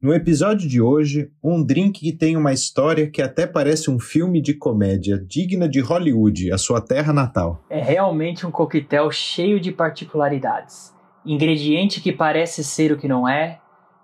No episódio de hoje, um drink que tem uma história que até parece um filme de comédia digna de Hollywood, a sua terra natal. É realmente um coquetel cheio de particularidades. Ingrediente que parece ser o que não é,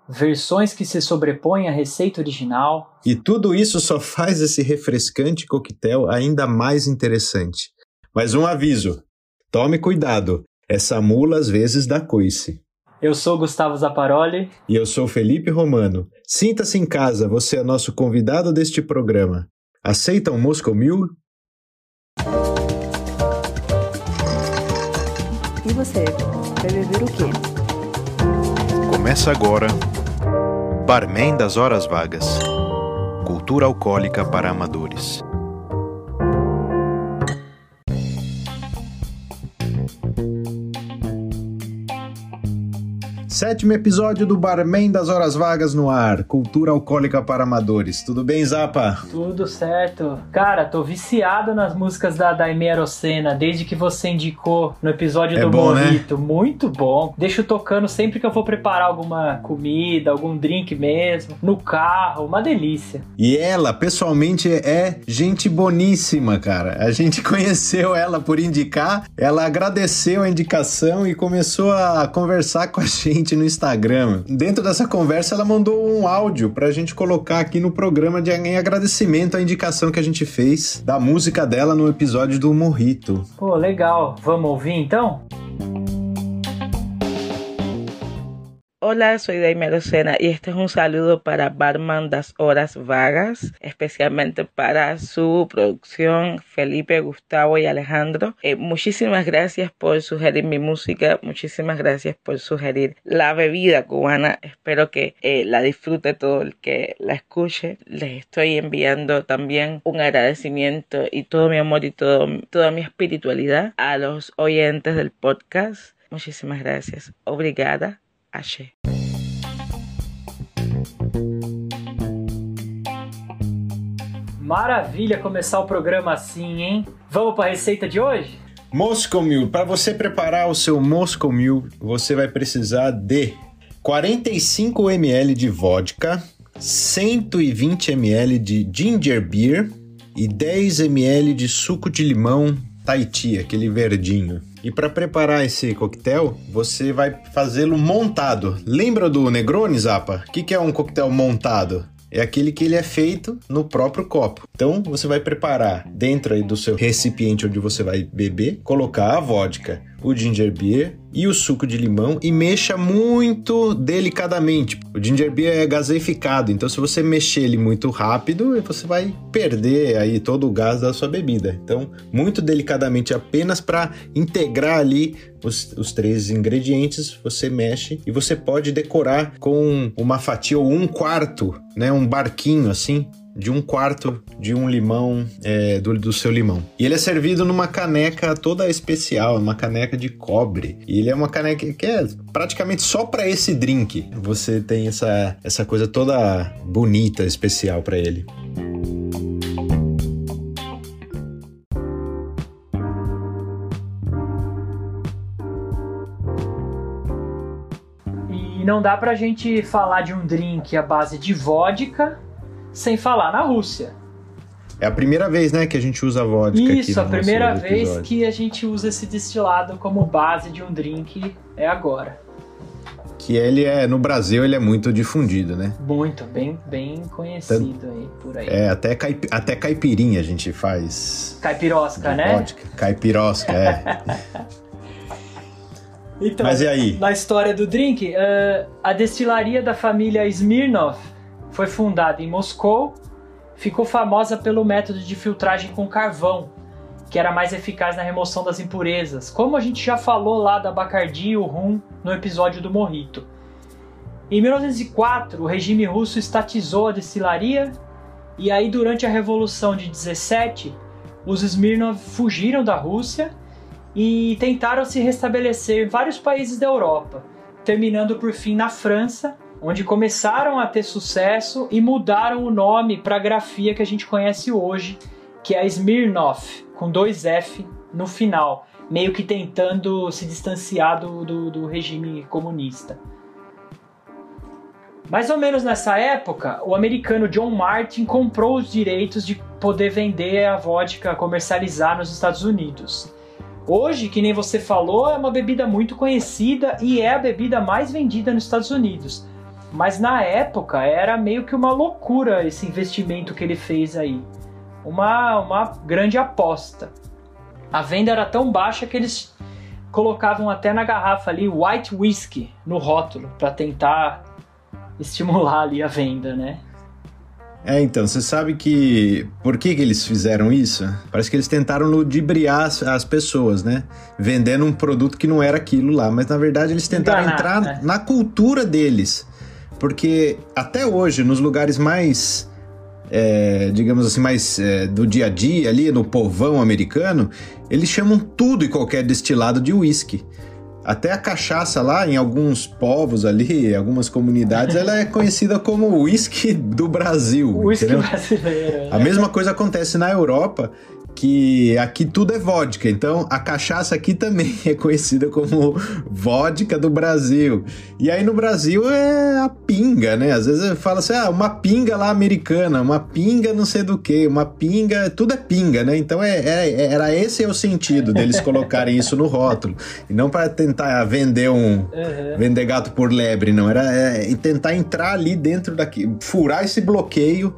versões que se sobrepõem à receita original. E tudo isso só faz esse refrescante coquetel ainda mais interessante. Mas um aviso: tome cuidado, essa mula às vezes dá coice. Eu sou Gustavo Zaparoli. E eu sou Felipe Romano. Sinta-se em casa, você é nosso convidado deste programa. Aceita um Moscow Mule? E você, vai beber o quê? Começa agora Barman das Horas Vagas Cultura Alcoólica para Amadores. Sétimo episódio do Barman das Horas Vagas no ar, cultura alcoólica para amadores. Tudo bem, Zapa? Tudo certo. Cara, tô viciado nas músicas da Daime Arocena, desde que você indicou no episódio É do bom, né? Morrito. Muito bom. Deixo tocando sempre que eu vou preparar alguma comida, algum drink mesmo, no carro, uma delícia. E ela, pessoalmente, é gente boníssima, cara. A gente conheceu ela por indicar, ela agradeceu a indicação e começou a conversar com a gente no Instagram. Dentro dessa conversa, ela mandou um áudio pra gente colocar aqui no programa de em agradecimento à indicação que a gente fez da música dela no episódio do Morrito. Pô, legal. Vamos ouvir então? Hola, soy Daime Lucena y este es un saludo para Barman das Horas Vagas, especialmente para su producción Felipe, Gustavo y Alejandro. Eh, muchísimas gracias por sugerir mi música, muchísimas gracias por sugerir la bebida cubana. Espero que eh, la disfrute todo el que la escuche. Les estoy enviando también un agradecimiento y todo mi amor y todo, toda mi espiritualidad a los oyentes del podcast. Muchísimas gracias. Obrigada. Axé. Maravilha começar o programa assim, hein? Vamos pra receita de hoje? Moscow Mule. Para você preparar o seu Moscow Mule, você vai precisar de 45 ml de vodka, 120 ml de ginger beer e 10 ml de suco de limão Tahiti, aquele verdinho. E para preparar esse coquetel, você vai fazê-lo montado. Lembra do Negroni, Zapa? O que, que é um coquetel montado? É aquele que ele é feito no próprio copo. Então você vai preparar dentro aí do seu recipiente onde você vai beber, colocar a vodka, o ginger beer e o suco de limão e mexa muito delicadamente. O ginger beer é gaseificado, então se você mexer ele muito rápido, você vai perder aí todo o gás da sua bebida. Então, muito delicadamente apenas para integrar ali os, os três ingredientes, você mexe e você pode decorar com uma fatia ou um quarto, né, um barquinho assim, de um quarto de um limão, é, do, do seu limão. E ele é servido numa caneca toda especial, uma caneca de cobre. E ele é uma caneca que é praticamente só para esse drink. Você tem essa, essa coisa toda bonita, especial para ele. E não dá pra gente falar de um drink à base de vodka sem falar na Rússia. É a primeira vez, né, que a gente usa vodka aqui Isso, no a primeira vez que a gente usa esse destilado como base de um drink é agora. Que ele é, no Brasil, ele é muito difundido, né? Muito, bem, bem conhecido aí por aí. É, até, caip, até caipirinha a gente faz. Caipirosca, né? Vodka. Caipirosca, é. Então, Mas e aí? na história do drink, eh, a destilaria da família Smirnov foi fundada em Moscou, ficou famosa pelo método de filtragem com carvão, que era mais eficaz na remoção das impurezas, como a gente já falou lá da Bacardi e o rum no episódio do Morrito. Em 1904, o regime russo estatizou a destilaria e aí durante a Revolução de 17, os Smirnov fugiram da Rússia e tentaram se restabelecer em vários países da Europa, terminando por fim na França, onde começaram a ter sucesso e mudaram o nome para a grafia que a gente conhece hoje, que é a Smirnoff, com dois F no final, meio que tentando se distanciar do, do, do regime comunista. Mais ou menos nessa época, o americano John Martin comprou os direitos de poder vender a vodka, comercializar nos Estados Unidos. Hoje, que nem você falou, é uma bebida muito conhecida e é a bebida mais vendida nos Estados Unidos. Mas na época era meio que uma loucura esse investimento que ele fez aí. Uma, uma grande aposta. A venda era tão baixa que eles colocavam até na garrafa ali white whisky no rótulo para tentar estimular ali a venda, né? É, então, você sabe que. Por que, que eles fizeram isso? Parece que eles tentaram ludibriar as, as pessoas, né? Vendendo um produto que não era aquilo lá. Mas na verdade eles tentaram Enganar, entrar né? na cultura deles. Porque até hoje, nos lugares mais. é, digamos assim, mais é, do dia a dia ali, no povão americano, eles chamam tudo e qualquer destilado de whisky. Até a cachaça lá, em alguns povos ali, em algumas comunidades, ela é conhecida como whisky do Brasil. Entendeu? brasileiro. A né? mesma coisa acontece na Europa, que aqui tudo é vodka. Então a cachaça aqui também é conhecida como vodka do Brasil. E aí no Brasil é a pinga, né? Às vezes fala assim, ah, uma pinga lá americana, uma pinga não sei do que, uma pinga, tudo é pinga, né? Então é, é- era esse é o sentido deles colocarem isso no rótulo. E não para tentar vender um, Uhum. vender gato por lebre, não. Era é, tentar entrar ali dentro daqui, furar esse bloqueio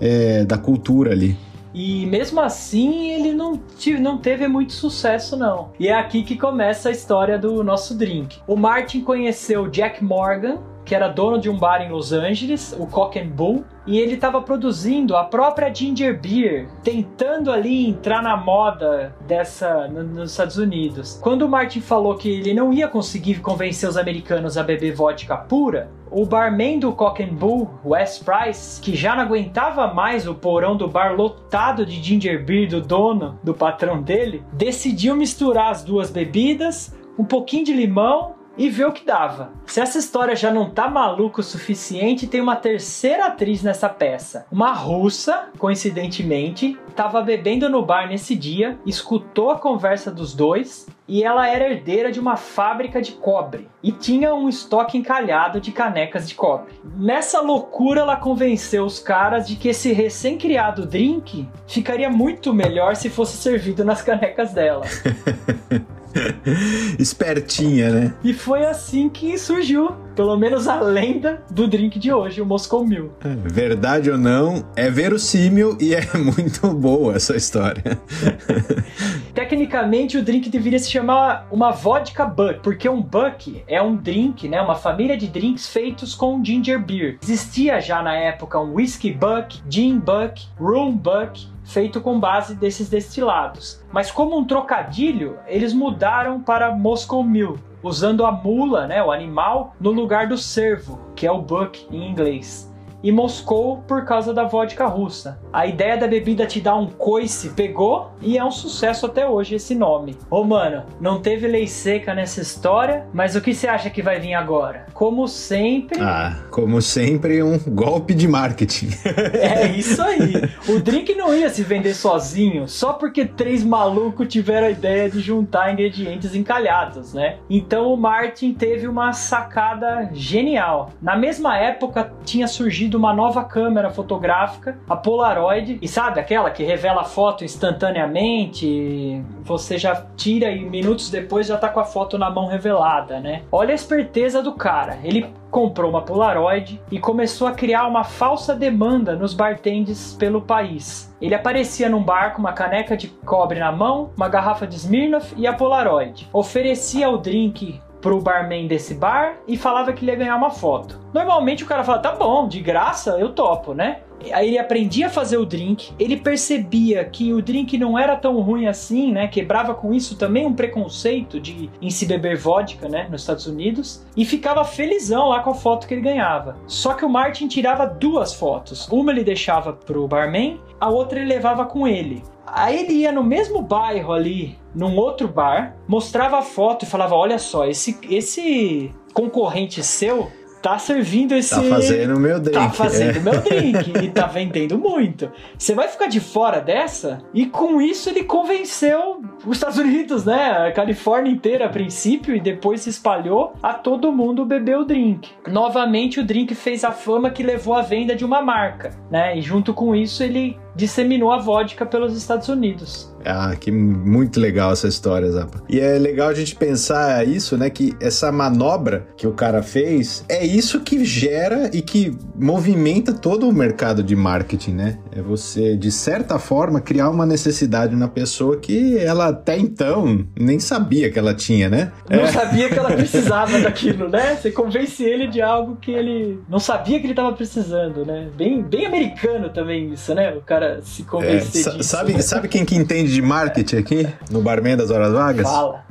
é, da cultura ali. E mesmo assim, ele não, tive, não teve muito sucesso, não. E é aqui que começa a história do nosso drink. O Martin conheceu Jack Morgan, que era dono de um bar em Los Angeles, o Cock and Bull, e ele estava produzindo a própria Ginger Beer, tentando ali entrar na moda dessa no- nos Estados Unidos. Quando o Martin falou que ele não ia conseguir convencer os americanos a beber vodka pura, o barman do Cock and Bull, Wes Price, que já não aguentava mais o porão do bar lotado de ginger beer do dono, do patrão dele, decidiu misturar as duas bebidas, um pouquinho de limão e ver o que dava. Se essa história já não tá maluca o suficiente, tem uma terceira atriz nessa peça. Uma russa, coincidentemente, estava bebendo no bar nesse dia, escutou a conversa dos dois e ela era herdeira de uma fábrica de cobre e tinha um estoque encalhado de canecas de cobre. Nessa loucura, ela convenceu os caras de que esse recém-criado drink ficaria muito melhor se fosse servido nas canecas dela. Espertinha, né? E foi assim que surgiu, pelo menos a lenda do drink de hoje, o Moscow Mule. Verdade ou não, é verossímil e é muito boa essa história. Tecnicamente, o drink deveria se chamar uma vodka buck, porque um buck é um drink, né, uma família de drinks feitos com ginger beer. Existia já na época um whisky buck, gin buck, rum buck, feito com base desses destilados. Mas como um trocadilho, eles mudaram para Moscow Mule, usando a mula, né, o animal, no lugar do cervo, que é o buck em inglês. E Moscou por causa da vodka russa. A ideia da bebida te dar um coice pegou e é um sucesso até hoje esse nome. Ô mano, não teve lei seca nessa história, mas o que você acha que vai vir agora? Como sempre, Ah, como sempre, um golpe de marketing. é isso aí. O drink não ia se vender sozinho, só porque três malucos tiveram a ideia de juntar ingredientes encalhados, né? Então o Martin teve uma sacada genial. Na mesma época tinha surgido uma nova câmera fotográfica, a Polaroid, e sabe aquela que revela a foto instantaneamente, você já tira e minutos depois já tá com a foto na mão revelada, né? Olha a esperteza do cara. Ele comprou uma Polaroid e começou a criar uma falsa demanda nos bartenders pelo país. Ele aparecia num bar com uma caneca de cobre na mão, uma garrafa de Smirnoff e a Polaroid. Oferecia o drink pro barman desse bar e falava que ele ia ganhar uma foto. Normalmente o cara fala, tá bom, de graça eu topo, né? Aí ele aprendia a fazer o drink, ele percebia que o drink não era tão ruim assim, né? Quebrava com isso também um preconceito de em se beber vodka, né? Nos Estados Unidos, e ficava felizão lá com a foto que ele ganhava. Só que o Martin tirava duas fotos. Uma ele deixava pro barman, a outra ele levava com ele. Aí ele ia no mesmo bairro ali, num outro bar, mostrava a foto e falava: Olha só, esse, esse concorrente seu tá servindo esse. Tá fazendo o meu drink. Tá fazendo é. o meu drink e tá vendendo muito. Você vai ficar de fora dessa? E com isso ele convenceu os Estados Unidos, né? A Califórnia inteira a princípio e depois se espalhou a todo mundo beber o drink. Novamente o drink fez a fama que levou à venda de uma marca, né? E junto com isso ele disseminou a vodka pelos Estados Unidos. Ah, que muito legal essa história, Zapa. E é legal a gente pensar isso, né? Que essa manobra que o cara fez é isso que gera e que movimenta todo o mercado de marketing, né? É você, de certa forma, criar uma necessidade na pessoa que ela até então nem sabia que ela tinha, né? Não é. sabia que ela precisava daquilo, né? Você convence ele de algo que ele não sabia que ele estava precisando, né? Bem, bem americano também isso, né? O cara se convencer é, disso. Sabe, né? sabe quem que entende de marketing aqui no Barman das Horas Vagas? Fala.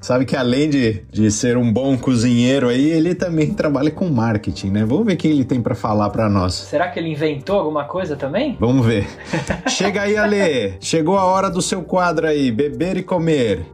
Sabe que além de, de ser um bom cozinheiro aí, ele também trabalha com marketing, né? Vamos ver o que ele tem para falar para nós. Será que ele inventou alguma coisa também? Vamos ver. Chega aí, Ale. Chegou a hora do seu quadro aí, beber e comer.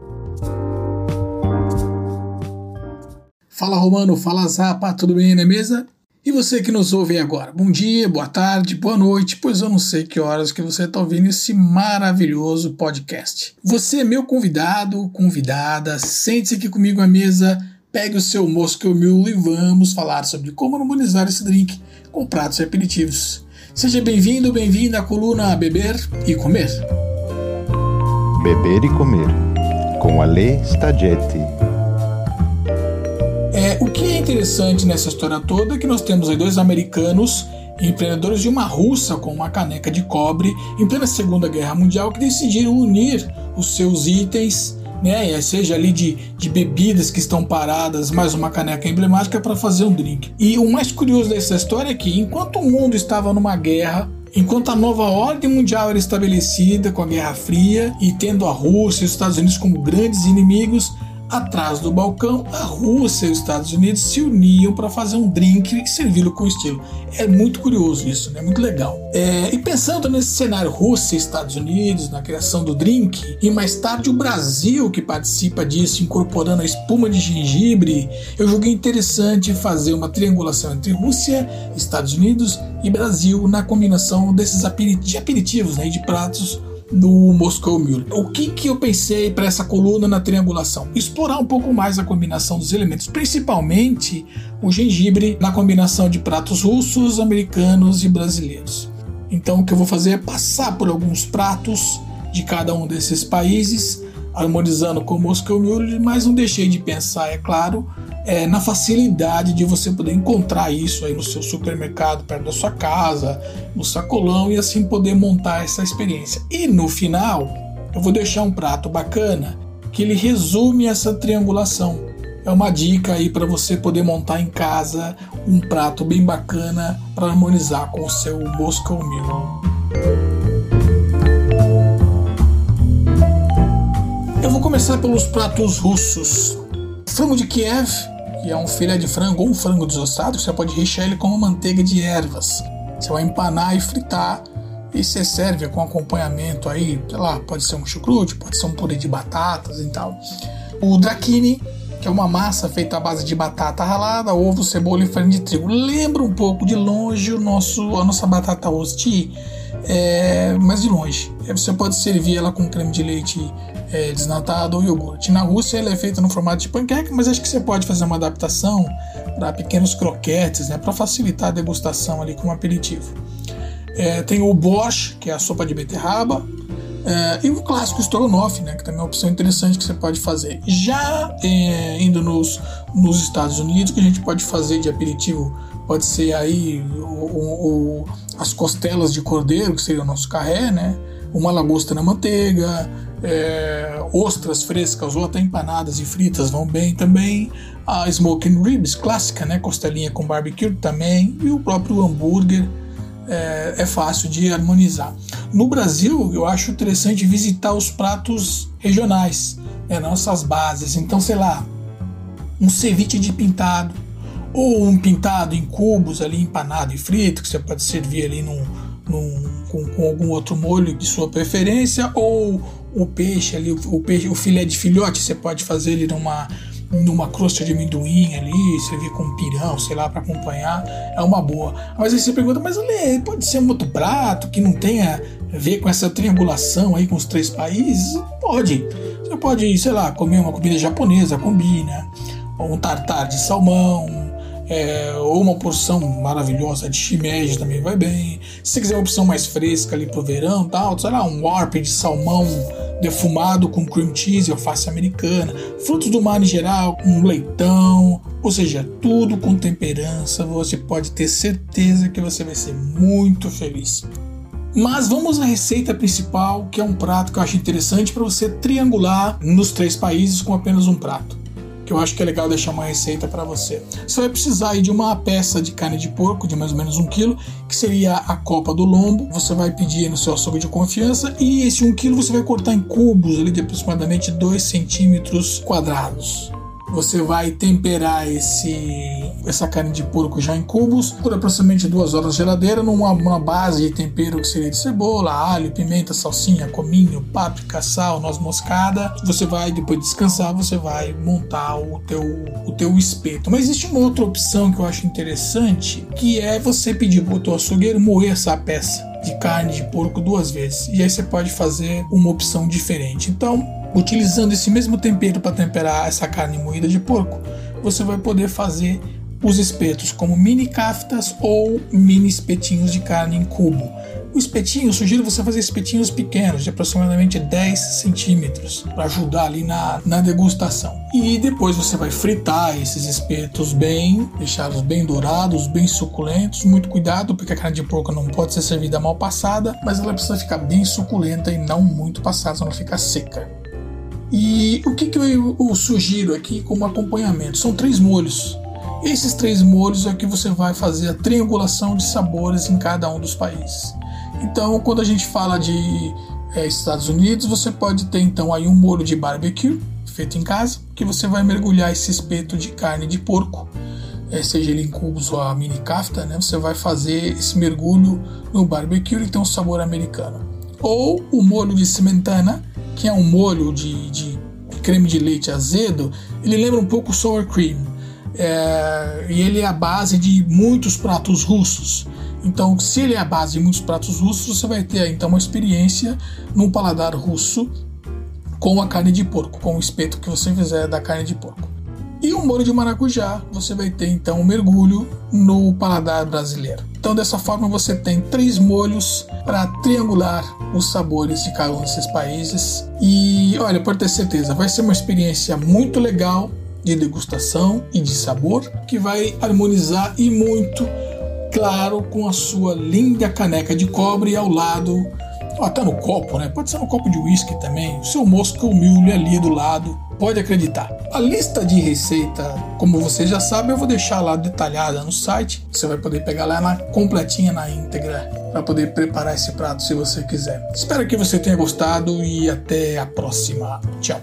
Fala Romano, fala Zapa, tudo bem na mesa? E você que nos ouve agora, bom dia, boa tarde, boa noite, pois eu não sei que horas que você está ouvindo esse maravilhoso podcast. Você é meu convidado, convidada, sente-se aqui comigo à mesa, pegue o seu Moscow Mule e vamos falar sobre como harmonizar esse drink com pratos e aperitivos. Seja bem-vindo, bem-vinda à coluna Beber e Comer. Beber e Comer, com Ale Staggetti. É, o que é interessante nessa história toda é que nós temos aí dois americanos empreendedores de uma russa com uma caneca de cobre em plena Segunda Guerra Mundial que decidiram unir os seus itens, né, seja ali de, de bebidas que estão paradas, mais uma caneca emblemática para fazer um drink. E o mais curioso dessa história é que enquanto o mundo estava numa guerra, Enquanto a nova ordem mundial era estabelecida com a Guerra Fria e tendo a Rússia e os Estados Unidos como grandes inimigos, Atrás do balcão, a Rússia e os Estados Unidos se uniam para fazer um drink e servi-lo com estilo. É muito curioso isso, né? Muito legal. É, e pensando nesse cenário Rússia e Estados Unidos, na criação do drink, e mais tarde o Brasil que participa disso, incorporando a espuma de gengibre, eu julguei interessante fazer uma triangulação entre Rússia, Estados Unidos e Brasil na combinação desses aperitivos, né, de pratos no Moscow Mule. O que, que eu pensei para essa coluna na triangulação? Explorar um pouco mais a combinação dos elementos, principalmente o gengibre na combinação de pratos russos, americanos e brasileiros. Então o que eu vou fazer é passar por alguns pratos de cada um desses países, harmonizando com o Moscow Mule, mas não deixei de pensar, é claro, é, na facilidade de você poder encontrar isso aí no seu supermercado, perto da sua casa, no sacolão e assim poder montar essa experiência. E no final, eu vou deixar um prato bacana que ele resume essa triangulação. É uma dica aí para você poder montar em casa um prato bem bacana para harmonizar com o seu Moscow Mule. Vou começar pelos pratos russos. Frango de Kiev, que é um filé de frango ou um frango desossado, você pode rechear ele com uma manteiga de ervas. Você vai empanar e fritar e você serve com acompanhamento aí, sei lá, pode ser um chucrute, pode ser um purê de batatas e tal. O drakini, que é uma massa feita à base de batata ralada, ovo, cebola e farinha de trigo. Lembra um pouco de longe o nosso, a nossa batata rosti, é, mas de longe. Você pode servir ela com creme de leite é, desnatado ou iogurte. Na Rússia ele é feito no formato de panqueca, mas acho que você pode fazer uma adaptação para pequenos croquetes, né, para facilitar a degustação ali como aperitivo. É, tem o borscht, que é a sopa de beterraba, é, e o clássico estrogonofe, né, que também é uma opção interessante que você pode fazer. Já é, indo nos, nos Estados Unidos, que a gente pode fazer de aperitivo, pode ser aí o, o, as costelas de cordeiro, que seria o nosso carré, né, uma lagosta na manteiga, é, ostras frescas ou até empanadas e fritas vão bem também. A smoking ribs clássica, né, costelinha com barbecue também e o próprio hambúrguer é, é, fácil de harmonizar. No Brasil, eu acho interessante visitar os pratos regionais, né, nossas bases. Então, sei lá, um ceviche de pintado ou um pintado em cubos ali empanado e frito que você pode servir ali num, num com, com algum outro molho de sua preferência ou o peixe ali, o, peixe, o filé de filhote, você pode fazer ele numa, numa crosta de amendoim ali, servir com pirão, sei lá, para acompanhar, é uma boa. Mas aí você pergunta, mas Ale, pode ser um outro prato que não tenha a ver com essa triangulação aí com os três países? Pode. Você pode, sei lá, comer uma comida japonesa, combina, ou um tartar de salmão, é, ou uma porção maravilhosa de shimeji também vai bem. Se quiser uma opção mais fresca ali pro verão, tal, sei lá, um warp de salmão defumado com cream cheese e alface americana, frutos do mar em geral, um leitão, ou seja, tudo com temperança, você pode ter certeza que você vai ser muito feliz. Mas vamos à receita principal, que é um prato que eu acho interessante para você triangular nos três países com apenas um prato que eu acho que é legal deixar uma receita para você. Você vai precisar de uma peça de carne de porco de mais ou menos um quilo, que seria a copa do lombo. Você vai pedir no seu açougue de confiança e esse um quilo você vai cortar em cubos ali de aproximadamente 2 centímetros quadrados. Você vai temperar esse, essa carne de porco já em cubos por aproximadamente duas horas na geladeira numa base de tempero que seria de cebola, alho, pimenta, salsinha, cominho, páprica, sal, noz moscada. Você vai depois de descansar, você vai montar o teu, o teu espeto. Mas existe uma outra opção que eu acho interessante, que é você pedir para o teu açougueiro moer essa peça de carne de porco duas vezes. E aí você pode fazer uma opção diferente. Então, Utilizando esse mesmo tempero para temperar essa carne moída de porco, você vai poder fazer os espetos como mini caftas ou mini espetinhos de carne em cubo. O espetinho, sugiro você fazer espetinhos pequenos, de aproximadamente 10 centímetros, para ajudar ali na, na degustação. E depois você vai fritar esses espetos bem, deixá-los bem dourados, bem suculentos. Muito cuidado, porque a carne de porco não pode ser servida mal passada, mas ela precisa ficar bem suculenta e não muito passada, senão fica seca. E o que, que eu, eu sugiro aqui como acompanhamento? São três molhos. Esses três molhos é que você vai fazer a triangulação de sabores em cada um dos países. Então, quando a gente fala de é, Estados Unidos, você pode ter então aí um molho de barbecue feito em casa, que você vai mergulhar esse espeto de carne de porco, é, seja ele em cubos ou a mini kafta, né? Você vai fazer esse mergulho no barbecue e tem um sabor americano. Ou o molho de cimentana, que é um molho de, de creme de leite azedo, ele lembra um pouco o sour cream. É, e ele é a base de muitos pratos russos. Então, se ele é a base de muitos pratos russos, você vai ter então uma experiência no paladar russo com a carne de porco, com o espeto que você fizer da carne de porco. E o molho de maracujá, você vai ter então um mergulho no paladar brasileiro. Então, dessa forma, você tem três molhos para triangular os sabores de cada um desses países. E olha, pode ter certeza, vai ser uma experiência muito legal de degustação e de sabor que vai harmonizar e muito, claro, com a sua linda caneca de cobre ao lado até no copo, né? Pode ser no copo de uísque também. O seu Moscow Mule ali do lado, pode acreditar. A lista de receita, como você já sabe, eu vou deixar lá detalhada no site. Você vai poder pegar lá na completinha, na íntegra, para poder preparar esse prato se você quiser. Espero que você tenha gostado e até a próxima. Tchau.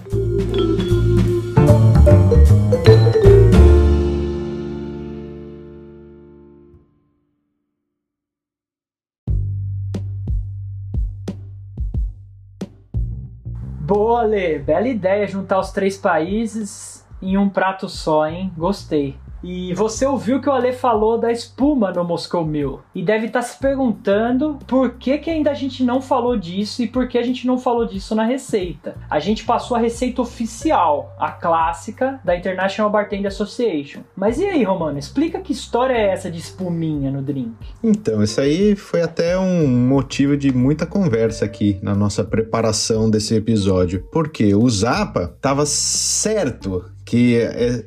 Boa, Lê. Bela ideia juntar os três países em um prato só, hein? Gostei. E você ouviu que o Ale falou da espuma no Moscow Mule e deve estar tá se perguntando por que, que ainda a gente não falou disso e por que a gente não falou disso na receita. A gente passou a receita oficial, a clássica da International Bartender Association. Mas e aí, Romano, explica que história é essa de espuminha no drink? Então, isso aí foi até um motivo de muita conversa aqui na nossa preparação desse episódio, porque o Zapa tava certo que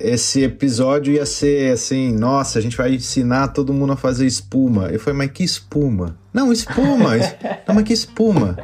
esse episódio ia ser assim, nossa, a gente vai ensinar todo mundo a fazer espuma. Eu falei, mas que espuma? Não, espuma. não, mas que espuma?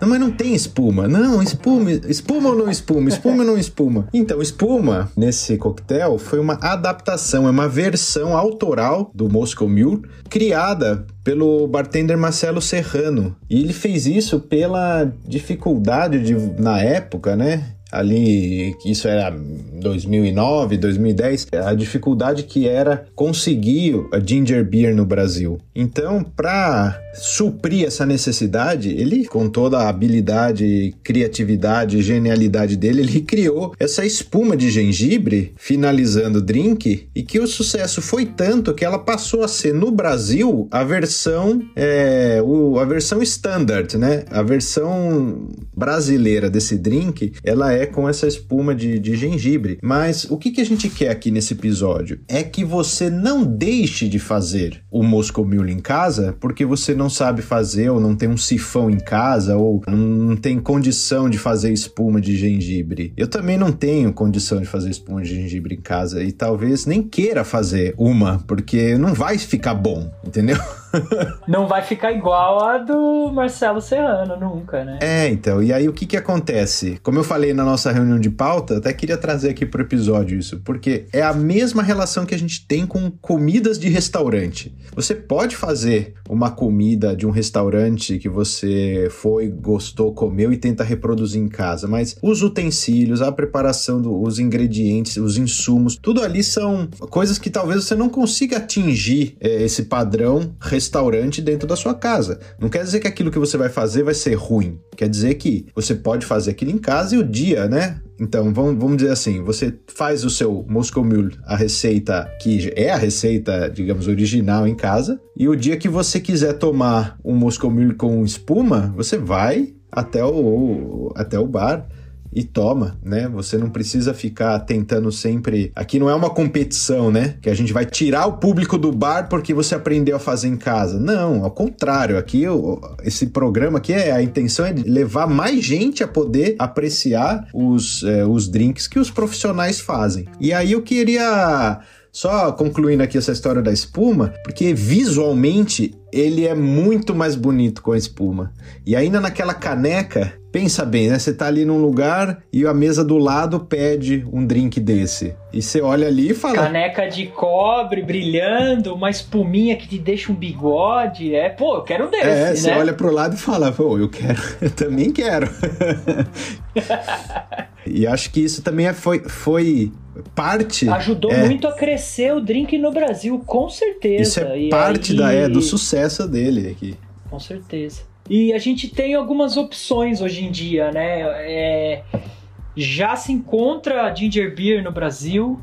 Não, mas não tem espuma. Não, espuma. Espuma ou não espuma? Espuma ou não espuma? Então, espuma nesse coquetel foi uma adaptação, é uma versão autoral do Moscow Mule, criada pelo bartender Marcelo Serrano. E ele fez isso pela dificuldade de, na época, né? Ali, isso era 2009, 2010, a dificuldade que era conseguir a ginger beer no Brasil. Então, para suprir essa necessidade, ele, com toda a habilidade, criatividade, genialidade dele, ele criou essa espuma de gengibre, finalizando o drink, e que o sucesso foi tanto que ela passou a ser no Brasil a versão, é, o, a versão standard, né? A versão brasileira desse drink, ela é com essa espuma de, de gengibre. Mas o que, que a gente quer aqui nesse episódio? É que você não deixe de fazer o Moscow Mule em casa porque você não sabe fazer ou não tem um sifão em casa ou não tem condição de fazer espuma de gengibre. Eu também não tenho condição de fazer espuma de gengibre em casa e talvez nem queira fazer uma porque não vai ficar bom, entendeu? não vai ficar igual a do Marcelo Serrano nunca, né? É, então. E aí o que que acontece? Como eu falei na nossa reunião de pauta, até queria trazer aqui pro episódio isso, porque é a mesma relação que a gente tem com comidas de restaurante. Você pode fazer uma comida de um restaurante que você foi, gostou, comeu e tenta reproduzir em casa, mas os utensílios, a preparação dos ingredientes, os insumos, tudo ali são coisas que talvez você não consiga atingir é, esse padrão restaurante dentro da sua casa. Não quer dizer que aquilo que você vai fazer vai ser ruim. Quer dizer que você pode fazer aquilo em casa e o dia, né? Então, vamos, vamos dizer assim, você faz o seu Moscow Mule, a receita que é a receita, digamos, original em casa, e o dia que você quiser tomar um Moscow Mule com espuma, você vai até o, até o bar e toma, né? Você não precisa ficar tentando sempre. Aqui não é uma competição, né? Que a gente vai tirar o público do bar porque você aprendeu a fazer em casa. Não, ao contrário. Aqui esse programa aqui é a intenção é levar mais gente a poder apreciar os, é, os drinks que os profissionais fazem. E aí eu queria só concluindo aqui essa história da espuma, porque visualmente ele é muito mais bonito com a espuma. E ainda naquela caneca, pensa bem, né? Você tá ali num lugar e a mesa do lado pede um drink desse. E você olha ali e fala. Caneca de cobre brilhando, uma espuminha que te deixa um bigode. É, pô, eu quero um desse. É, você né? olha pro lado e fala, pô, eu quero, eu também quero. e acho que isso também é, foi, foi parte. Ajudou é, muito a crescer o drink no Brasil, com certeza. Isso é e parte aí... da, é, do sucesso dele aqui. Com certeza. E a gente tem algumas opções hoje em dia, né? É, já se encontra ginger beer no Brasil.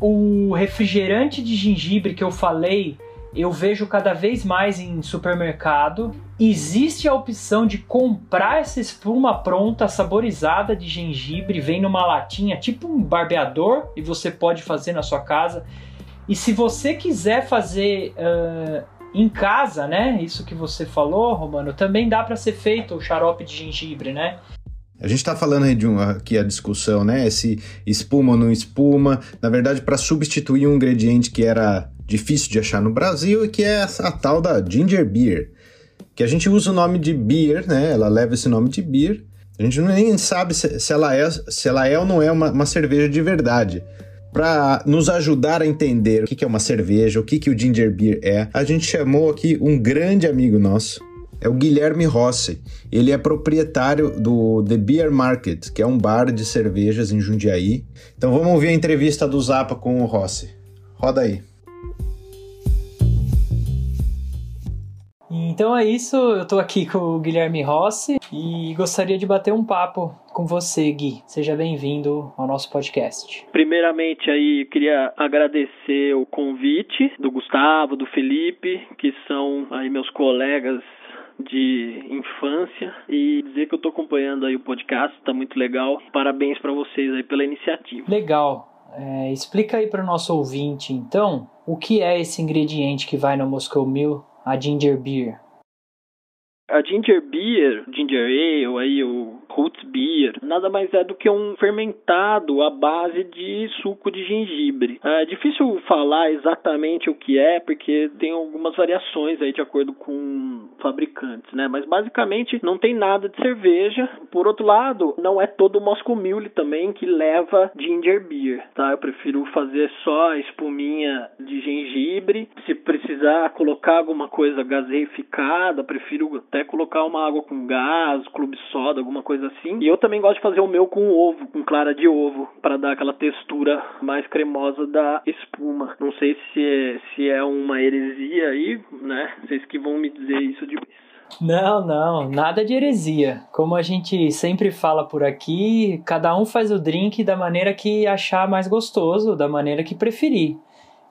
O refrigerante de gengibre que eu falei, eu vejo cada vez mais em supermercado. Existe a opção de comprar essa espuma pronta, saborizada de gengibre, vem numa latinha, tipo um barbeador, e você pode fazer na sua casa. E se você quiser fazer uh, em casa, né? Isso que você falou, Romano, também dá para ser feito o xarope de gengibre, né? A gente está falando aí de um, aqui a discussão, né? Se espuma ou não espuma. Na verdade, para substituir um ingrediente que era difícil de achar no Brasil e que é a tal da ginger beer. Que a gente usa o nome de beer, né? Ela leva esse nome de beer. A gente nem sabe se, se ela, é, se ela é ou não é uma, uma cerveja de verdade para nos ajudar a entender o que é uma cerveja, o que o ginger beer é, a gente chamou aqui um grande amigo nosso, é o Guilherme Rossi. Ele é proprietário do The Beer Market, que é um bar de cervejas em Jundiaí. Então vamos ouvir a entrevista do Zapa com o Rossi. Roda aí. Então é isso, eu tô aqui com o Guilherme Rossi e gostaria de bater um papo com você, Gui. Seja bem-vindo ao nosso podcast. Primeiramente aí, queria agradecer o convite do Gustavo, do Felipe, que são aí meus colegas de infância e dizer que eu tô acompanhando aí o podcast, tá muito legal. Parabéns para vocês aí pela iniciativa. Legal. É, explica aí para o nosso ouvinte, então, o que é esse ingrediente que vai no Moscow Mule a ginger beer? A ginger beer, ginger ale, aí o roots beer, nada mais é do que um fermentado à base de suco de gengibre. É difícil falar exatamente o que é, porque tem algumas variações aí de acordo com fabricantes, né? Mas basicamente não tem nada de cerveja. Por outro lado, não é todo o Moscow Mule também que leva ginger beer, tá? Eu prefiro fazer só espuminha de gengibre. Se precisar colocar alguma coisa gaseificada, prefiro até colocar uma água com gás, clube soda, alguma coisa assim. E eu também gosto de fazer o meu com ovo, com clara de ovo, para dar aquela textura mais cremosa da espuma. Não sei se é, se é uma heresia aí, né? Vocês que vão me dizer isso depois. Não, não, nada de heresia. Como a gente sempre fala por aqui, cada um faz o drink da maneira que achar mais gostoso, da maneira que preferir.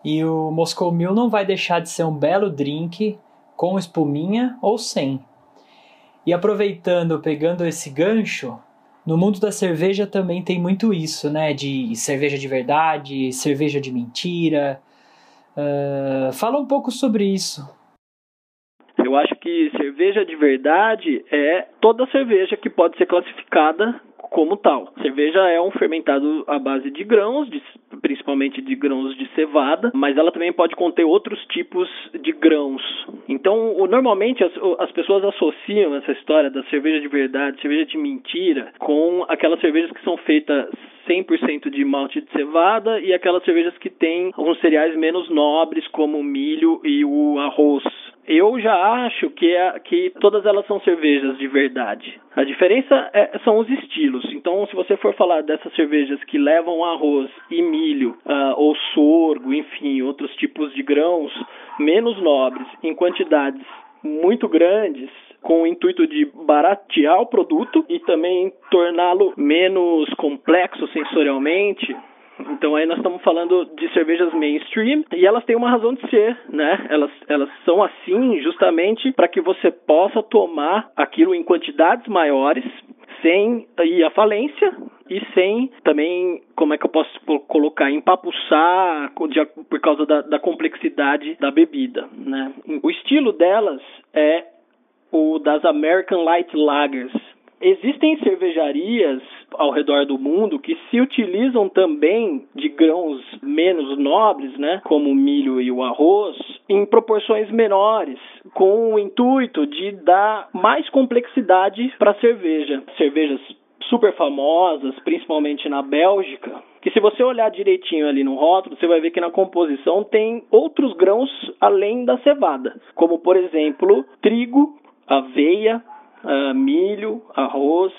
E o Moscow Mule não vai deixar de ser um belo drink com espuminha ou sem. E aproveitando, pegando esse gancho, no mundo da cerveja também tem muito isso, né? De cerveja de verdade, cerveja de mentira. Uh, fala um pouco sobre isso. Eu acho que cerveja de verdade é toda cerveja que pode ser classificada como tal. Cerveja é um fermentado à base de grãos, de, principalmente de grãos de cevada, mas ela também pode conter outros tipos de grãos. Então, o, normalmente as, as pessoas associam essa história da cerveja de verdade, cerveja de mentira, com aquelas cervejas que são feitas 100% de malte de cevada e aquelas cervejas que têm alguns cereais menos nobres, como o milho e o arroz. Eu já acho que, é, que todas elas são cervejas de verdade. A diferença é, são os estilos. Então, se você for falar dessas cervejas que levam arroz e milho, uh, ou sorgo, enfim, outros tipos de grãos menos nobres, em quantidades muito grandes, com o intuito de baratear o produto e também torná-lo menos complexo sensorialmente, então aí nós estamos falando de cervejas mainstream e elas têm uma razão de ser, né? Elas, elas são assim justamente para que você possa tomar aquilo em quantidades maiores sem ir à falência e sem também, como é que eu posso colocar, empapuçar por causa da, da complexidade da bebida, né? O estilo delas é o das American Light Lagers, Existem cervejarias ao redor do mundo que se utilizam também de grãos menos nobres, né, como o milho e o arroz, em proporções menores, com o intuito de dar mais complexidade para a cerveja. Cervejas super famosas, principalmente na Bélgica, que se você olhar direitinho ali no rótulo, você vai ver que na composição tem outros grãos além da cevada, como por exemplo, trigo, aveia, uh, milho, arroz.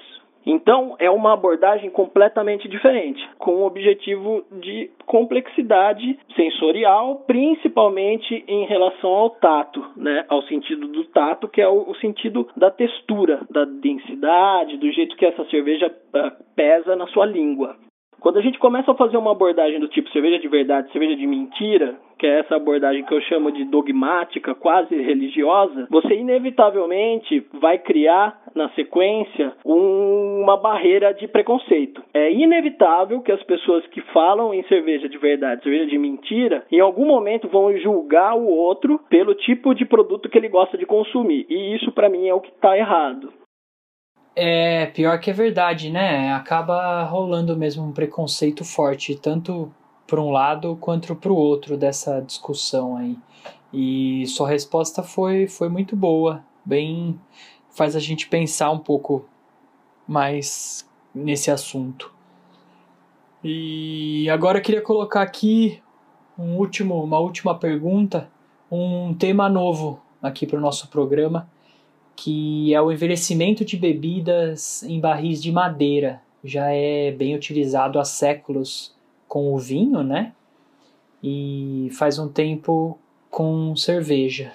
Então, é uma abordagem completamente diferente, com o objetivo de complexidade sensorial, principalmente em relação ao tato, né? ao sentido do tato, que é o, o sentido da textura, da densidade, do jeito que essa cerveja uh, pesa na sua língua. Quando a gente começa a fazer uma abordagem do tipo cerveja de verdade, cerveja de mentira, que é essa abordagem que eu chamo de dogmática, quase religiosa, você inevitavelmente vai criar na sequência um, uma barreira de preconceito. É inevitável que as pessoas que falam em cerveja de verdade, cerveja de mentira, em algum momento vão julgar o outro pelo tipo de produto que ele gosta de consumir. E isso para mim é o que está errado. É, pior que é verdade, né? Acaba rolando mesmo um preconceito forte, tanto para um lado quanto para o outro dessa discussão aí. E sua resposta foi, foi muito boa, bem faz a gente pensar um pouco mais nesse assunto. E agora eu queria colocar aqui um último, uma última pergunta, um tema novo aqui para o nosso programa que é o envelhecimento de bebidas em barris de madeira. Já é bem utilizado há séculos com o vinho, né? E faz um tempo com cerveja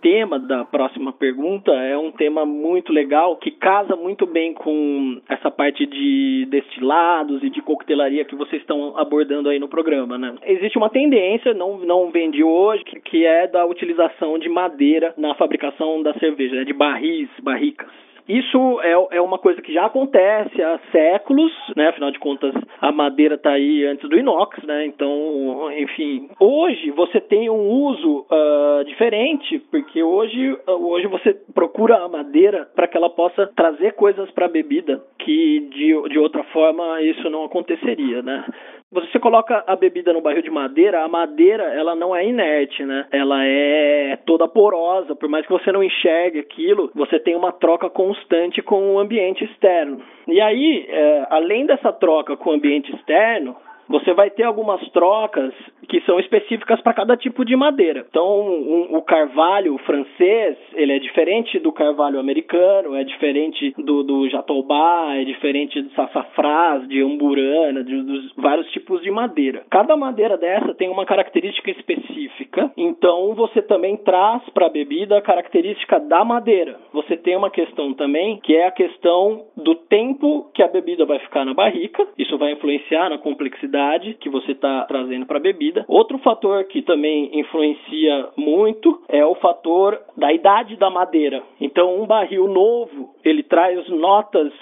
tema da próxima pergunta é um tema muito legal que casa muito bem com essa parte de destilados e de coquetelaria que vocês estão abordando aí no programa, né? Existe uma tendência, não, não vem de hoje, que é da utilização de madeira na fabricação da cerveja, né? de barris, barricas. Isso é, é uma coisa que já acontece há séculos, né? Afinal de contas, a madeira está aí antes do inox, né? Então, enfim, hoje você tem um uso uh, diferente, porque hoje, hoje você procura a madeira para que ela possa trazer coisas para a bebida que de, de outra forma isso não aconteceria, né? Você coloca a bebida no barril de madeira, a madeira ela não é inerte, né? Ela é toda porosa, por mais que você não enxergue aquilo, você tem uma troca constante com o ambiente externo. E aí, é, além dessa troca com o ambiente externo, você vai ter algumas trocas que são específicas para cada tipo de madeira. Então, um, o carvalho francês, ele é diferente do carvalho americano, é diferente do, do jatobá, é diferente do sassafrás, de amburana, de, dos vários tipos de madeira. Cada madeira dessa tem uma característica específica, então você também traz para a bebida a característica da madeira. Você tem uma questão também que é a questão do tempo que a bebida vai ficar na barrica, isso vai influenciar na complexidade que você está trazendo para a bebida. Outro fator que também influencia muito é o fator da idade da madeira. Então, um barril novo ele traz notas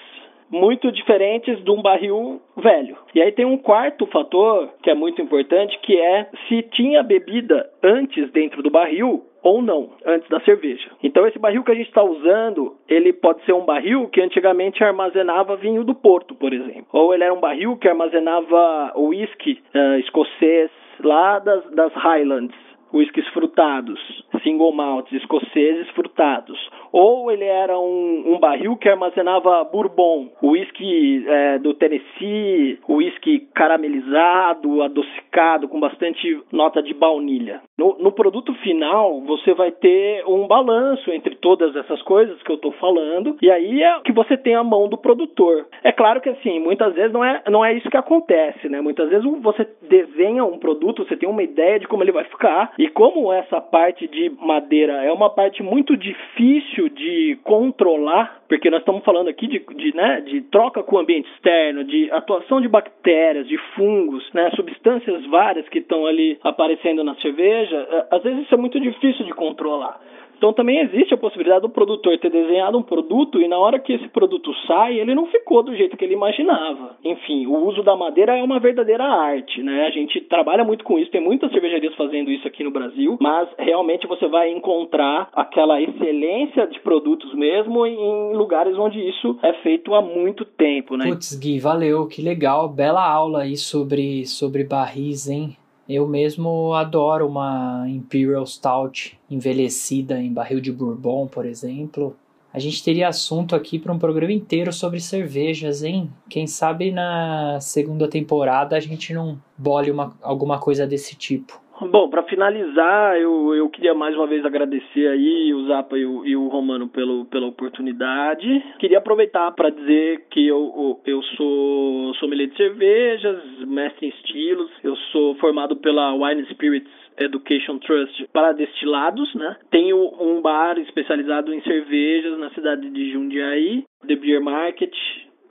muito diferentes de um barril velho. E aí tem um quarto fator que é muito importante, que é se tinha bebida antes dentro do barril ou não, antes da cerveja. Então esse barril que a gente está usando, ele pode ser um barril que antigamente armazenava vinho do Porto, por exemplo. Ou ele era um barril que armazenava whisky uh, escocês lá das, das Highlands whiskies frutados, single malts escoceses frutados, ou ele era um, um barril que armazenava bourbon, whisky é, do Tennessee, whisky caramelizado, adocicado, com bastante nota de baunilha. No, no produto final, você vai ter um balanço entre todas essas coisas que eu estou falando, e aí é que você tem a mão do produtor. É claro que assim, muitas vezes não é, não é isso que acontece, né? Muitas vezes você desenha um produto, você tem uma ideia de como ele vai ficar, e como essa parte de madeira é uma parte muito difícil de controlar, porque nós estamos falando aqui de, de, né, de troca com o ambiente externo, de atuação de bactérias, de fungos, né, substâncias várias que estão ali aparecendo na cerveja, é, às vezes isso é muito difícil de controlar. Então também existe a possibilidade do produtor ter desenhado um produto e na hora que esse produto sai, ele não ficou do jeito que ele imaginava. Enfim, o uso da madeira é uma verdadeira arte, né? A gente trabalha muito com isso, tem muitas cervejarias fazendo isso aqui no Brasil, mas realmente você vai encontrar aquela excelência de produtos mesmo em lugares onde isso é feito há muito tempo, né? Putz, Gui, valeu, que legal, bela aula aí sobre, sobre barris, hein? Eu mesmo adoro uma Imperial Stout envelhecida em barril de Bourbon, por exemplo. A gente teria assunto aqui para um programa inteiro sobre cervejas, hein? Quem sabe na segunda temporada a gente não bole uma, alguma coisa desse tipo. Bom, para finalizar, eu, eu queria mais uma vez agradecer aí o Zapa e o, e o Romano pelo, pela oportunidade. Queria aproveitar para dizer que eu, eu sou sommelier de cervejas, mestre em estilos, eu sou formado pela Wine Spirits Education Trust para destilados, né? Tenho um bar especializado em cervejas na cidade de Jundiaí, The Beer Market,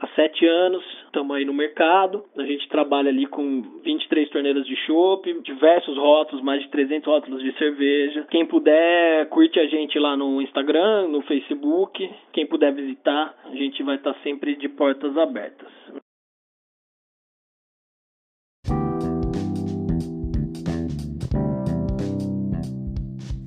há sete anos, estamos aí no mercado. A gente trabalha ali com 23 torneiras de chopp, diversos rótulos, mais de 300 rótulos de cerveja. Quem puder, curte a gente lá no Instagram, no Facebook. Quem puder visitar, a gente vai estar sempre de portas abertas.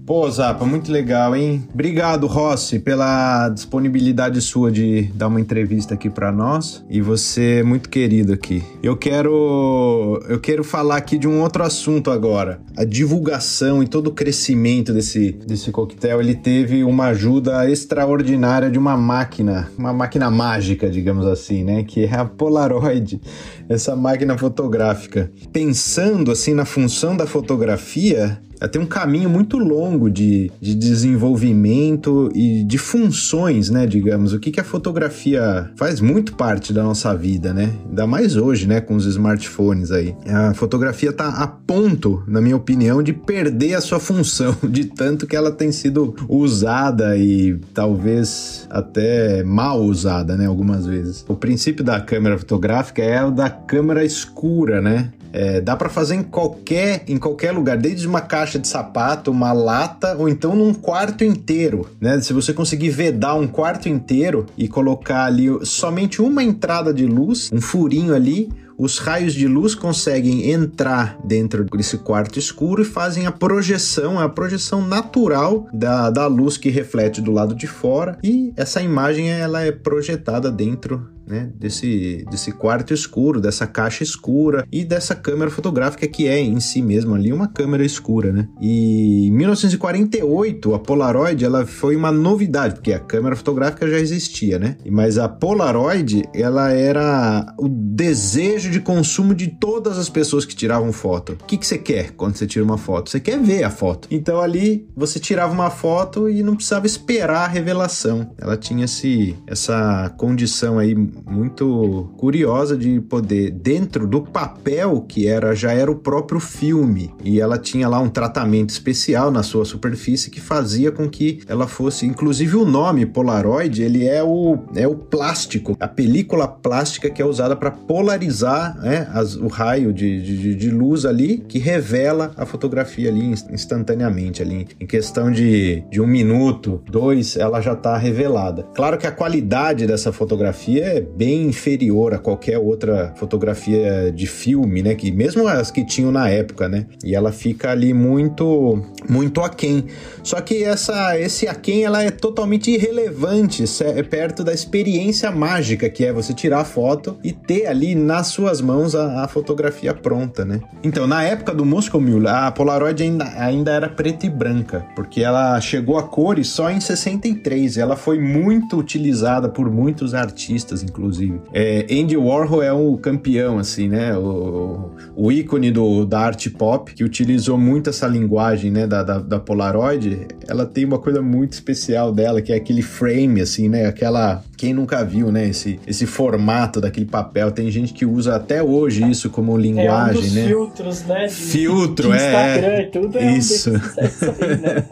Pô, Zapa, muito legal, hein? Obrigado, Rossi, pela disponibilidade sua de dar uma entrevista aqui para nós. E você é muito querido aqui. Eu quero eu quero falar aqui de um outro assunto agora. A divulgação e todo o crescimento desse desse coquetel, ele teve uma ajuda extraordinária de uma máquina, uma máquina mágica, digamos assim, né, que é a Polaroid, essa máquina fotográfica. Pensando assim na função da fotografia, tem um caminho muito longo de, de desenvolvimento e de funções, né? Digamos, o que, que a fotografia faz muito parte da nossa vida, né? Ainda mais hoje, né? Com os smartphones aí. A fotografia tá a ponto, na minha opinião, de perder a sua função, de tanto que ela tem sido usada e talvez até mal usada, né? Algumas vezes. O princípio da câmera fotográfica é o da câmera escura, né? É, dá para fazer em qualquer, em qualquer lugar, desde uma caixa de sapato, uma lata, ou então num quarto inteiro, né? Se você conseguir vedar um quarto inteiro e colocar ali somente uma entrada de luz, um furinho ali, os raios de luz conseguem entrar dentro desse quarto escuro e fazem a projeção, a projeção natural da, da luz que reflete do lado de fora e essa imagem ela é projetada dentro né, desse, desse quarto escuro, dessa caixa escura e dessa câmera fotográfica que é em si mesma ali uma câmera escura, né? E em 1948 a Polaroid ela foi uma novidade porque a câmera fotográfica já existia, né? Mas a Polaroid ela era o desejo de consumo de todas as pessoas que tiravam foto. O que, que você quer quando você tira uma foto? Você quer ver a foto. Então ali você tirava uma foto e não precisava esperar a revelação. Ela tinha esse, essa condição aí muito curiosa de poder, dentro do papel que era, já era o próprio filme, e ela tinha lá um tratamento especial na sua superfície que fazia com que ela fosse, inclusive o nome Polaroid, ele é o, é o plástico, a película plástica que é usada para polarizar né, as, o raio de, de, de, luz ali que revela a fotografia ali instantaneamente ali em questão de, de um minuto, dois, ela já está revelada. Claro que a qualidade dessa fotografia é bem inferior a qualquer outra fotografia de filme, né? Que mesmo as que tinham na época, né? E ela fica ali muito, muito aquém. Só que essa, esse aquém, ela é totalmente irrelevante é perto da experiência mágica que é você tirar a foto e ter ali nas suas mãos a, a fotografia pronta, né? Então, na época do Moscow Mule, a Polaroid ainda, ainda era preta e branca, porque ela chegou a cores só em 63. Ela foi muito utilizada por muitos artistas, inclusive. É, Andy Warhol é o campeão, assim, né? O, o ícone do, da arte pop, que utilizou muito essa linguagem, né, da, da, da Polaroid. Ela tem uma coisa muito especial dela, que é aquele frame, assim, né? Aquela. Quem nunca viu, né? Esse, esse formato daquele papel. Tem gente que usa até hoje isso como linguagem, é um dos né? filtros, né? De, Filtro, de é. Instagram e tudo é isso. Um aí, né?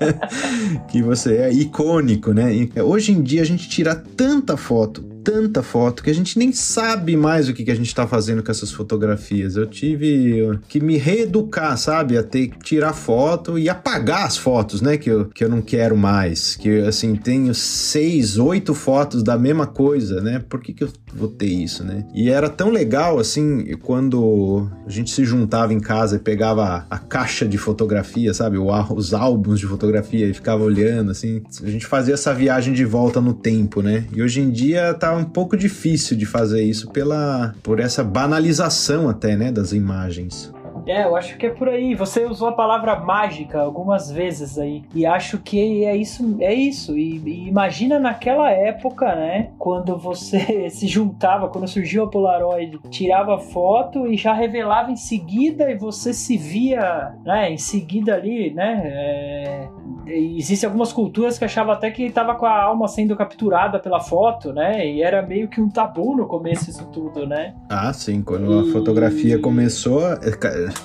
que você é icônico, né? Hoje em dia a gente tira tanta foto, tanta foto que a gente nem sabe mais o que, que a gente está fazendo com essas fotografias. Eu tive que me reeducar, sabe? A ter que tirar foto e apagar as fotos, né? Que eu, que eu não quero mais. Que, assim, tenho seis, oito fotos da mesma coisa, né? Por que, que eu vou ter isso, né? E era tão legal, assim, quando a gente se juntava em casa e pegava a, caixa de fotografia, sabe? Os álbuns de fotografia e ficava olhando, assim. A gente fazia essa viagem de volta no tempo, né? E hoje em dia tá um pouco difícil de fazer isso pela por essa banalização até, né, das imagens. É, eu acho que é por aí. Você usou a palavra mágica algumas vezes aí. E acho que é isso. É isso. E, e imagina naquela época, né? Quando você se juntava, quando surgiu a Polaroid, tirava foto e já revelava em seguida e você se via, né? Em seguida ali, né? É, existem algumas culturas que achavam até que estava com a alma sendo capturada pela foto, né? E era meio que um tabu no começo isso tudo, né? Ah, sim. Quando e... a fotografia começou,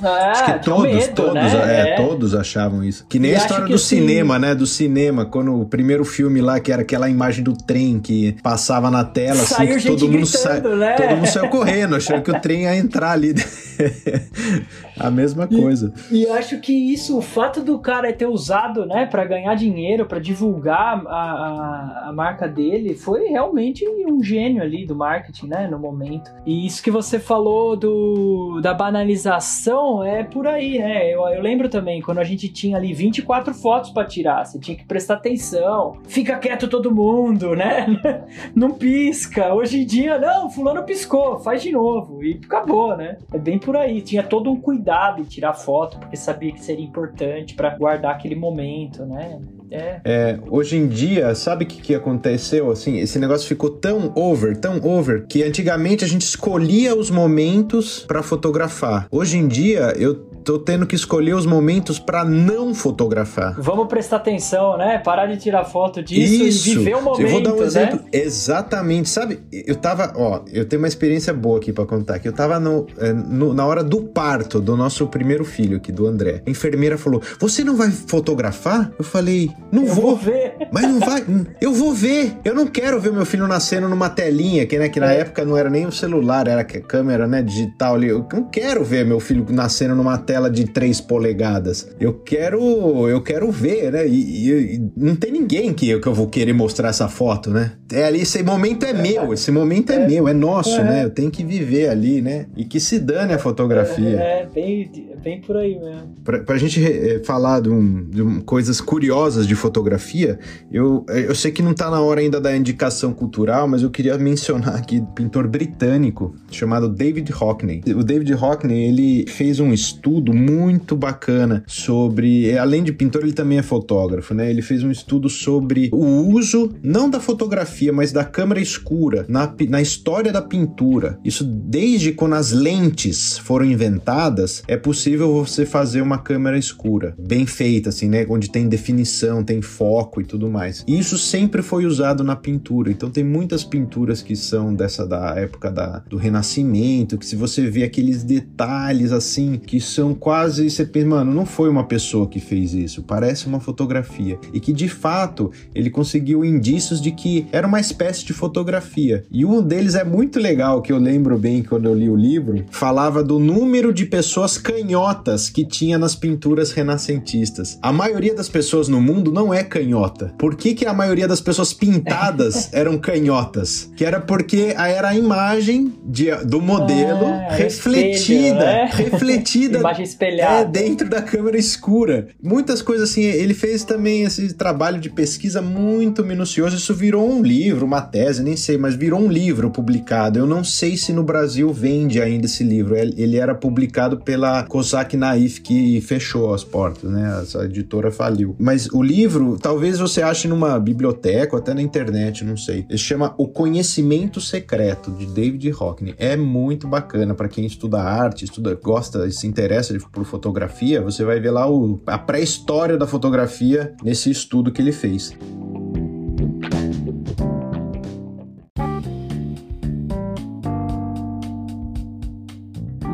ah, acho que todos, medo, todos, né? é, é. todos achavam isso. Que nem e a história do assim... cinema, né? Do cinema, quando o primeiro filme lá, que era aquela imagem do trem que passava na tela, assim, Saiu que todo mundo saiu. Né? Todo mundo saiu correndo, achando que o trem ia entrar ali. a mesma coisa. E, e, acho que isso, o fato do cara ter usado, né, para ganhar dinheiro, para divulgar a, a, a, marca dele, foi realmente um gênio ali do marketing, né, no momento. E isso que você falou do da banalização é por aí, né? Eu, eu lembro também quando a gente tinha ali 24 fotos para tirar, você tinha que prestar atenção, fica quieto todo mundo, né? Não pisca. Hoje em dia, não, fulano piscou, faz de novo e acabou, né? É bem por aí. Tinha todo um cuidado em tirar foto, porque sabia que seria importante para guardar aquele momento, né? É. é. hoje em dia, sabe o que, que aconteceu? Assim, esse negócio ficou tão over, tão over, que antigamente a gente escolhia os momentos para fotografar. Hoje em dia, eu tô tendo que escolher os momentos para não fotografar. Vamos prestar atenção, né? Parar de tirar foto disso Isso. e viver o momento, Eu vou dar um né? exemplo. Exatamente. Sabe, eu tava, ó, eu tenho uma experiência boa aqui para contar, que eu tava no, é, no, na hora do parto do nosso primeiro filho aqui, do André. A enfermeira falou, você não vai fotografar? Eu falei, não eu vou. vou ver. Mas não vai, eu vou ver. Eu não quero ver meu filho nascendo numa telinha, que, né, que na é. época não era nem o celular, era a câmera, né, digital ali. Eu não quero ver meu filho nascendo numa tela tela de 3 polegadas. Eu quero, eu quero ver, né? E, e, não tem ninguém que eu, que eu vou querer mostrar essa foto, né? É ali, esse momento é meu, esse momento é, é meu, é nosso, é. né? Eu tenho que viver ali, né? E que se dane a fotografia. É, é bem, bem por aí mesmo. Pra, pra gente é, falar de, um, de um, coisas curiosas de fotografia, eu, eu sei que não tá na hora ainda da indicação cultural, mas eu queria mencionar aqui um pintor britânico chamado David Hockney. O David Hockney, ele fez um estudo muito bacana sobre, além de pintor, ele também é fotógrafo, né? Ele fez um estudo sobre o uso, não da fotografia, mas da câmera escura na, na história da pintura. Isso desde quando as lentes foram inventadas, é possível você fazer uma câmera escura, bem feita, assim, né? Onde tem definição, tem foco e tudo mais. E isso sempre foi usado na pintura. Então tem muitas pinturas que são dessa da época da, do Renascimento, que se você vê aqueles detalhes assim, que são quase. Você pensa, mano, não foi uma pessoa que fez isso, parece uma fotografia. E que de fato ele conseguiu indícios de que era uma espécie de fotografia. E um deles é muito legal, que eu lembro bem quando eu li o livro, falava do número de pessoas canhotas que tinha nas pinturas renascentistas. A maioria das pessoas no mundo não é canhota. Por que, que a maioria das pessoas pintadas eram canhotas? Que era porque era a imagem de, do modelo Ah, refletida, né? refletida Imagem espelhada. é, dentro da câmera escura. Muitas coisas assim, ele fez também esse trabalho de pesquisa muito minucioso. Isso virou um livro, uma tese, nem sei, mas virou um livro publicado. Eu não sei se no Brasil vende ainda esse livro. Ele era publicado pela Cossack Naif, que fechou as portas, né? Essa editora faliu. Mas o livro, talvez você ache numa biblioteca ou até na internet, não sei. Ele chama O Conhecimento Secreto, de David Hockney. É muito bacana para quem estuda arte, estuda, gosta se interessa por fotografia. Você vai ver lá o- a pré-história da fotografia nesse estudo que ele fez.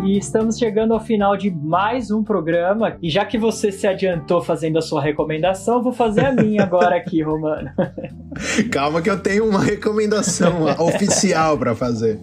E estamos chegando ao final de mais um programa. E já que você se adiantou fazendo a sua recomendação, vou fazer a minha agora aqui, Romano. Calma que eu tenho uma recomendação oficial para fazer.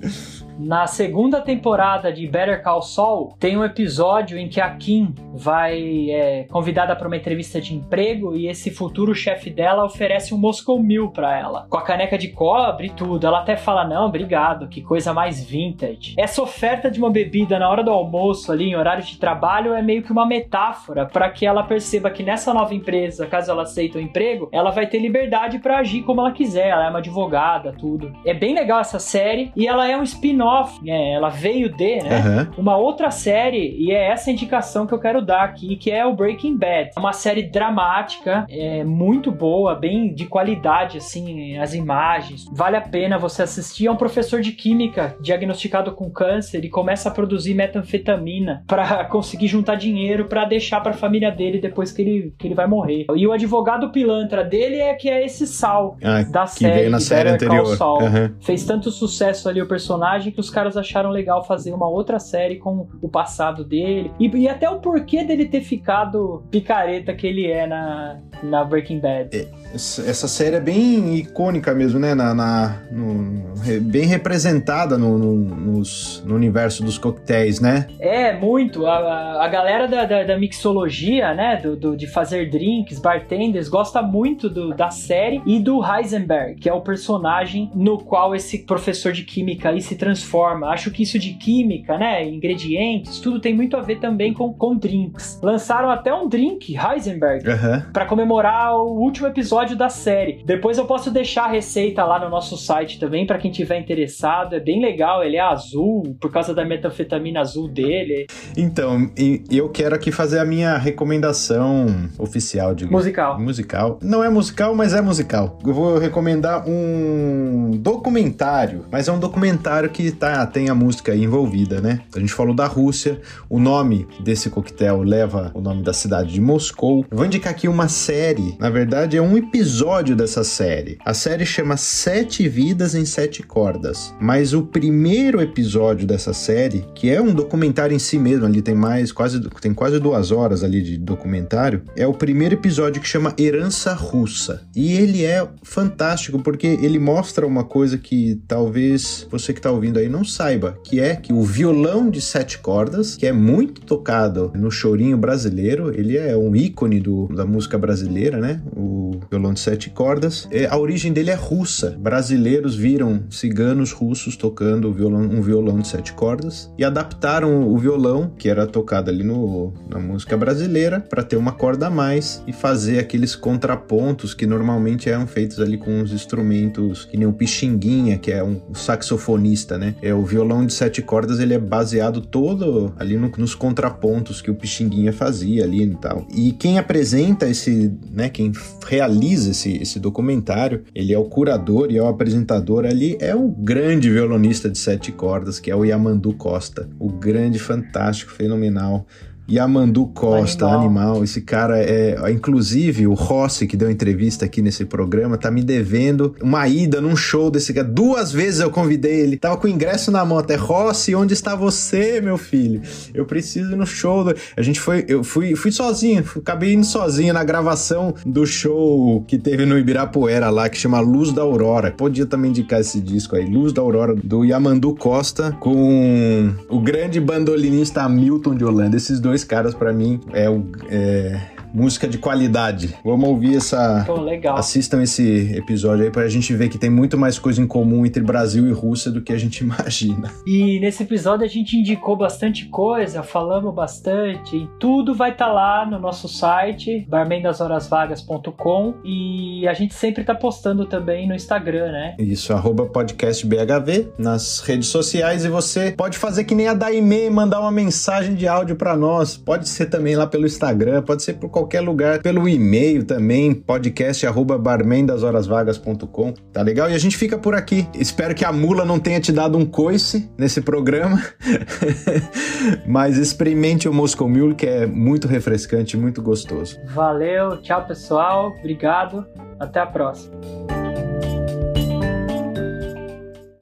Na segunda temporada de Better Call Saul, tem um episódio em que a Kim vai é, convidada para uma entrevista de emprego e esse futuro chefe dela oferece um Moscow para ela, com a caneca de cobre e tudo. Ela até fala: Não, obrigado, que coisa mais vintage. Essa oferta de uma bebida na hora do almoço, ali em horário de trabalho, é meio que uma metáfora para que ela perceba que nessa nova empresa, caso ela aceite o emprego, ela vai ter liberdade para agir como ela quiser. Ela é uma advogada, tudo. É bem legal essa série e ela é um spin-off, né? Ela veio de, né? Aham. Uma outra série, e é essa indicação que eu quero dar aqui, que é o Breaking Bad. É uma série dramática, é muito boa, bem de qualidade, assim, as imagens. Vale a pena você assistir. É um professor de química diagnosticado com câncer e começa a produzir metanfetamina para conseguir juntar dinheiro para deixar para a família dele depois que ele, que ele vai morrer. E o advogado pilantra dele é que é esse Sal Ah, da que série. veio na série anterior. Aham. Fez tanto sucesso ali o personagem que os caras acharam legal fazer uma outra série com o passado dele. E, e até o porquê dele ter ficado picareta que ele é na, na Breaking Bad. Essa essa série é bem icônica mesmo, né? Na, na- no- bem representada no, no- nos- no universo dos coquetéis, né? É, muito. A, a- galera da, da, da mixologia, né? Do, do- de fazer drinks, bartenders, gosta muito do- da série e do Heisenberg, que é o personagem no qual esse professor de química aí se transforma. Acho que isso de química, né? Ingredientes, tudo tem muito a ver também com, com drinks. Lançaram até um drink, Heisenberg, Aham. Pra comemorar o último episódio da série. Depois eu posso deixar a receita lá no nosso site também pra quem tiver interessado. É bem legal, ele é azul por causa da metanfetamina azul dele. Então, eu quero aqui fazer a minha recomendação oficial de Musical. musical. Não é musical, mas é musical. Eu vou recomendar um documentário, mas é um documentário que tá, tem a música envolvida, né? A gente falou da Rússia, o nome desse coquetel leva o nome da cidade de Moscou. Eu vou indicar aqui uma série, na verdade é um episódio dessa série. A série chama Sete Vidas em Sete Cordas, mas o primeiro episódio dessa série, que é um documentário em si mesmo, ali tem mais, quase, tem quase duas horas ali de documentário, é o primeiro episódio que chama Herança Russa. E ele é fantástico porque ele mostra uma coisa que talvez você que tá ouvindo aí não saiba, que é que o violão de sete cordas, que é muito tocado no chorinho brasileiro, ele é um ícone do, da música brasileira, né? O violão de sete cordas. É, a origem dele é russa. Brasileiros viram ciganos russos tocando violão, um violão de sete cordas e adaptaram o violão, que era tocado ali no, na música brasileira, para ter uma corda a mais e fazer aqueles contrapontos que normalmente eram feitos ali com os instrumentos, que nem o pixinguinha, que é um saxofonista, né? É o violão de sete cordas, ele é baseado todo ali no, nos contrapontos que o pixinguinha fazia ali e tal. E quem apresenta esse, né, quem realiza esse, esse documentário, ele é o curador e é o apresentador. Ali, é o grande violonista de sete cordas, que é o Yamandu Costa, o grande, fantástico, fenomenal Yamandu Costa, animal. animal. Esse cara é. Inclusive, o Rossi, que deu entrevista aqui nesse programa, tá me devendo uma ida num show desse cara. Duas vezes eu convidei ele. Tava com o ingresso na mão até. Rossi, onde está você, meu filho? Eu preciso ir no show. Do... A gente foi. Eu fui, fui sozinho. Acabei indo sozinho na gravação do show que teve no Ibirapuera lá, que chama Luz da Aurora. Podia também indicar esse disco aí. Luz da Aurora, do Yamandu Costa, com o grande bandolinista Hamilton de Holanda. Esses dois dois caras, para mim, é o. É música de qualidade. Vamos ouvir essa. Pô, legal. Assistam esse episódio aí pra gente ver que tem muito mais coisa em comum entre Brasil e Rússia do que a gente imagina. E nesse episódio a gente indicou bastante coisa, falamos bastante. Tudo vai estar tá lá no nosso site, barmendashorasvagas.com e a gente sempre tá postando também no Instagram, né? Isso, arroba podcastbhv nas redes sociais e você pode fazer que nem a Daime e mandar uma mensagem de áudio para nós. Pode ser também lá pelo Instagram, pode ser por qualquer lugar, pelo e-mail também, podcast arroba barmendashorasvagas.com, tá legal? E a gente fica por aqui. Espero que a mula não tenha te dado um coice nesse programa, mas experimente o Moscow Mule, que é muito refrescante, muito gostoso. Valeu, tchau pessoal, obrigado, até a próxima.